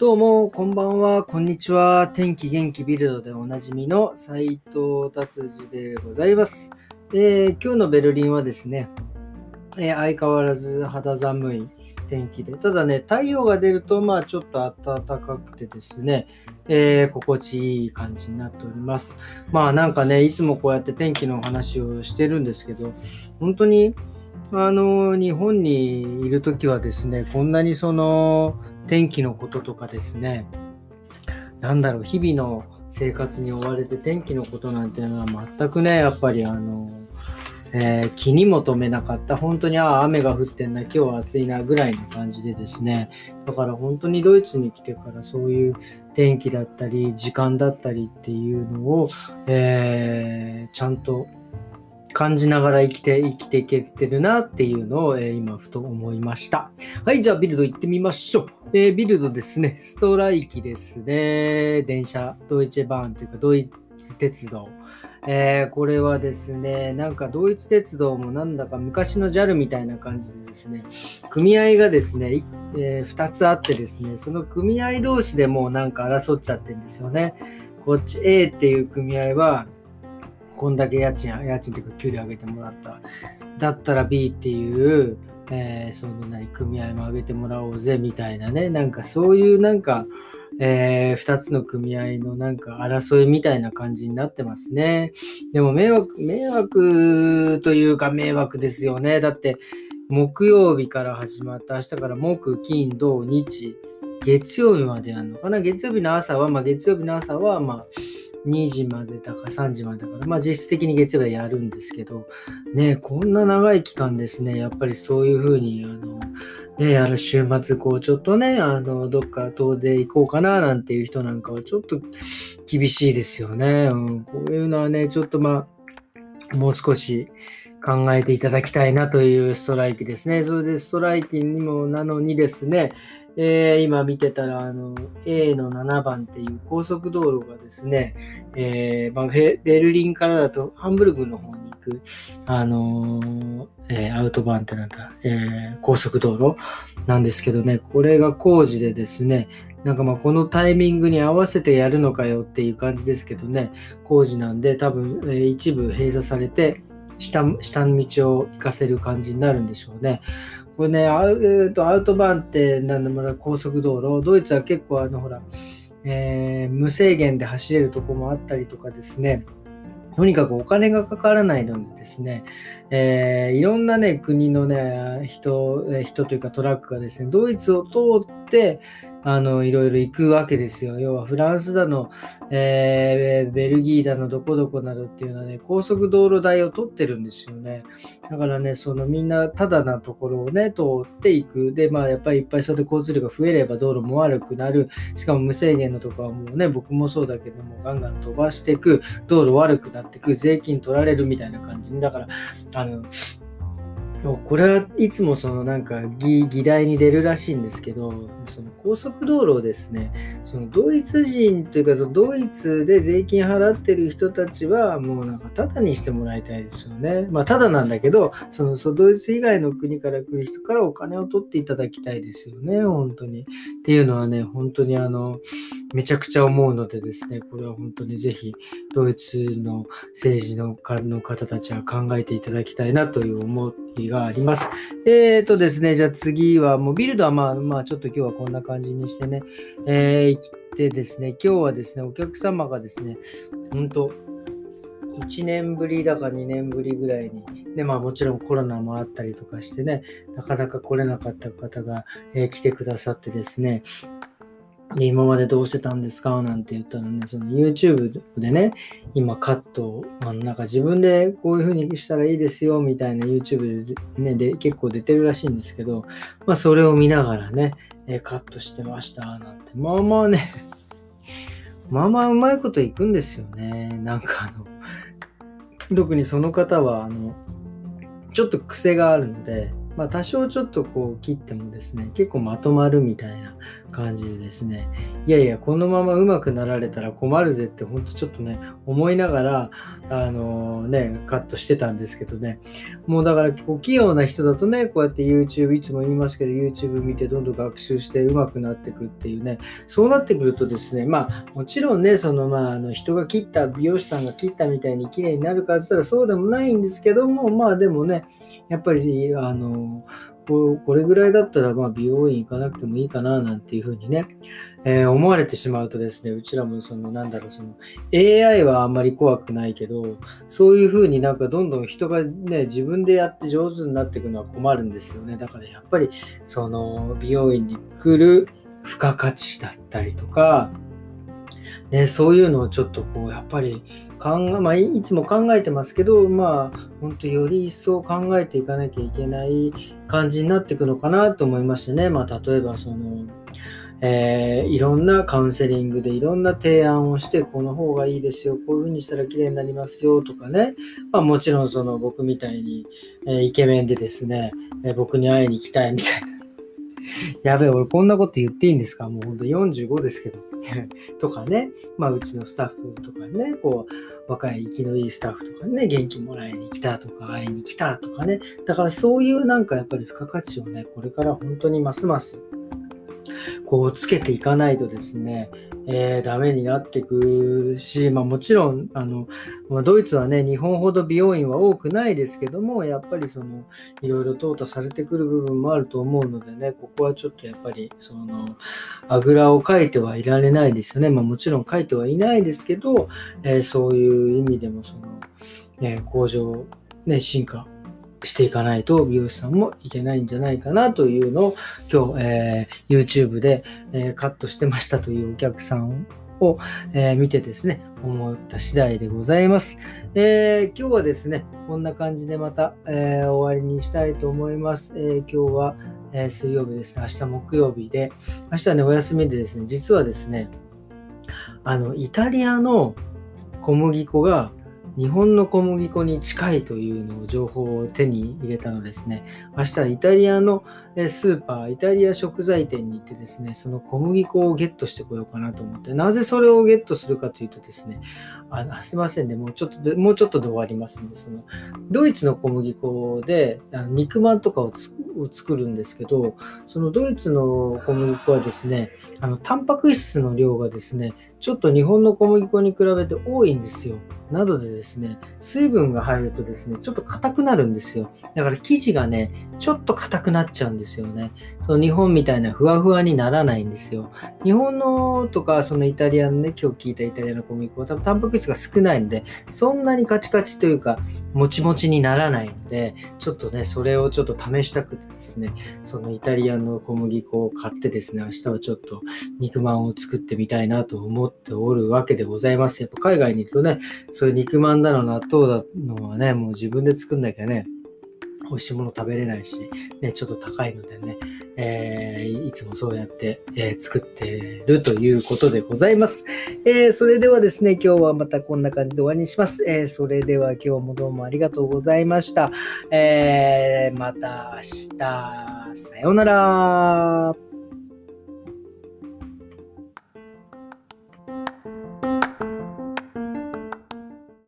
どうも、こんばんは、こんにちは。天気元気ビルドでおなじみの斉藤達治でございます、えー今日のベルリンはですね、えー相変わらず肌寒い天気で、ただね、太陽が出ると、まあちょっと暖かくてですね、えー心地いい感じになっております。まあなんかね、いつもこうやって天気の話をしてるんですけど、本当に、あの、日本にいるときはですね、こんなにその、天気のこととかですね、なんだろう、日々の生活に追われて天気のことなんていうのは全くね、やっぱりあの、えー気にも留めなかった。本当に、ああ、雨が降ってんな、今日は暑いな、ぐらいの感じでですね。だから本当にドイツに来てからそういう天気だったり、時間だったりっていうのを、えーちゃんと感じながら生きて、生きていけてるなっていうのを、えー今ふと思いました。はい、じゃあビルド行ってみましょう。えービルドですね、ストライキですね。電車、ドイツバーンというか、ドイツ鉄道。えーこれはですね、なんかドイツ鉄道もなんだか昔の JAL みたいな感じでですね、組合がですね、いえ2つあってですね、その組合同士でもうなんか争っちゃってるんですよね。こっち A っていう組合は、こんだけ家賃、家賃というか給料上げてもらった。だったら B っていう、えーその何、組合も上げてもらおうぜみたいなね、なんかそういうなんか、えー二つの組合のなんか争いみたいな感じになってますね。でも迷惑、迷惑というか迷惑ですよね。だって木曜日から始まった明日から木、金、土、日、月曜日までやるのかな？月曜日の朝は、まあ月曜日の朝は、まあ2時までだか3時までだから、まあ実質的に月曜日はやるんですけど、ね、こんな長い期間ですね、やっぱりそういうふうに、あの、ね、あの週末、こう、ちょっとね、あの、どっか遠出行こうかな、なんていう人なんかは、ちょっと厳しいですよね。うん、こういうのはね、ちょっとまあ、もう少し考えていただきたいなというストライキですね。それでストライキにもなのにですね、えー今見てたら、あの、A の7番っていう高速道路がですね、えーまあ、ベルリンからだとハンブルグの方に行く、あのーえアウトバーンってなんだ、え高速道路なんですけどね、これが工事でですね、なんかまあこのタイミングに合わせてやるのかよっていう感じですけどね、工事なんで多分、え一部閉鎖されて、下下の道を行かせる感じになるんでしょうね。これね、アウ,、アウトバーンってなんだまだ高速道路、ドイツは結構あのほら、えー無制限で走れるとこもあったりとかですね、とにかくお金がかからないのでですね、えーいろんなね、国のね、人、人というかトラックがですね、ドイツを通って、あの、いろいろ行くわけですよ。要はフランスだの、えーベルギーだの、どこどこなどっていうのはね、高速道路代を取ってるんですよね。だからね、そのみんなただなところをね、通っていく。で、まあやっぱりいっぱいそれで交通量が増えれば道路も悪くなる。しかも無制限のとこはもうね、僕もそうだけども、ガンガン飛ばしていく。道路悪くなっていく。税金取られるみたいな感じに。だから、あの、これはいつもそのなんか議議題に出るらしいんですけど、その高速道路をですね、そのドイツ人というか、そのドイツで税金払ってる人たちはもうなんかタダにしてもらいたいですよね。まあタダなんだけど、そのそドイツ以外の国から来る人からお金を取っていただきたいですよね、本当に。っていうのはね、本当にあの、めちゃくちゃ思うのでですね、これは本当にぜひドイツの政治のかの方たちは考えていただきたいなという思いがあります。えーとですね、じゃあ次はもうビルドはまあまあちょっと今日はこんな感じにしてね、えー、行ってですね、今日はですね、お客様がですね、本当1年ぶりだか2年ぶりぐらいに、でまあもちろんコロナもあったりとかしてね、なかなか来れなかった方が、えー来てくださってですね、で今までどうしてたんですか？なんて言ったらね、その YouTube でね、今カットを、あなんか自分でこういう風にしたらいいですよみたいな YouTube で,、ね、で結構出てるらしいんですけど、まあそれを見ながらね、えカットしてましたなんて、まあまあね、まあまあうまいこといくんですよね。なんかあの、特にその方は、あの、ちょっと癖があるので、まあ、多少ちょっとこう切ってもですね、結構まとまるみたいな感じでですね、いやいや、このまま上手くなられたら困るぜって、ほんとちょっとね、思いながら、あのー、ね、カットしてたんですけどね、もうだからこう器用な人だとね、こうやって YouTube、いつも言いますけど、YouTube 見てどんどん学習して上手くなってくっていうね、そうなってくるとですね、まあ、もちろんね、そのまあ、あの人が切った、美容師さんが切ったみたいに綺麗になるかって言ったらそうでもないんですけども、まあでもね、やっぱり、あの、これぐらいだったら、まあ、美容院行かなくてもいいかな、なんていうふうにね、えー、思われてしまうとですね、うちらもその、なんだろう、その、AI はあんまり怖くないけど、そういうふうになんかどんどん人がね、自分でやって上手になっていくのは困るんですよね。だからやっぱり、その、美容院に来る付加価値だったりとか、ね、そういうのをちょっとこう、やっぱり考え、まあ、いつも考えてますけど、まあ、本当より一層考えていかなきゃいけない感じになっていくのかなと思いましてね。まあ、例えば、その、えー、いろんなカウンセリングでいろんな提案をして、この方がいいですよ、こういう風にしたら綺麗になりますよとかね。まあ、もちろんその僕みたいに、えー、イケメンでですね、えー、僕に会いに行きたいみたいな。やべえ、俺こんなこと言っていいんですか？もうほんと45ですけど。とかね、まあうちのスタッフとかね、こう、若い生きのいいスタッフとかね、元気もらいに来たとか、会いに来たとかね。だからそういうなんかやっぱり付加価値をね、これから本当にますますこうつけていかないとですね、えー、ダメになっていくし、まあ、もちろんあの、まあ、ドイツはね日本ほど美容院は多くないですけどもやっぱりそのいろいろ淘汰されてくる部分もあると思うのでねここはちょっとやっぱりそのあぐらをかいてはいられないですよね、まあ、もちろん書いてはいないですけど、えー、そういう意味でもその、ね、向上、ね、進化していかないと美容師さんもいけないんじゃないかなというのを今日、えー、YouTube で、えー、カットしてましたというお客さんを、えー、見てですね、思った次第でございます。え今日はですね、こんな感じでまた、え終わりにしたいと思います。え今日は、え水曜日ですね、明日木曜日で、明日はね、お休みでですね、実はですね、あの、イタリアの小麦粉が日本の小麦粉に近いというのを情報を手に入れたのですね、明日イタリアのスーパー、イタリア食材店に行ってですね、その小麦粉をゲットしてこようかなと思って、なぜそれをゲットするかというとですね、あのすいませんね、もうちょっとで、もうちょっとで終わりますんで、そのドイツの小麦粉であの肉まんとかをを作るんですけど、そのドイツの小麦粉はですね、あのタンパク質の量がですね、ちょっと日本の小麦粉に比べて多いんですよ。などでですね、水分が入るとですね、ちょっと硬くなるんですよ。だから生地がね、ちょっと硬くなっちゃうんですよね。その日本みたいなふわふわにならないんですよ。日本のとか、そのイタリアのね、今日聞いたイタリアの小麦粉は多分タンパク質が少ないんで、そんなにカチカチというか、もちもちにならないので、ちょっとね、それをちょっと試したくてですね、そのイタリアの小麦粉を買ってですね、明日はちょっと肉まんを作ってみたいなと思っておるわけでございます。やっぱ海外に行くとね、そういう肉まんだの納豆だのはね、もう自分で作んなきゃね、美味しいもの食べれないし、ね、ちょっと高いのでね、えー、いつもそうやって、えー、作ってるということでございます。えー、それではですね、今日はまたこんな感じで終わりにします。えそれでは今日もどうもありがとうございました。えまた明日、さようなら。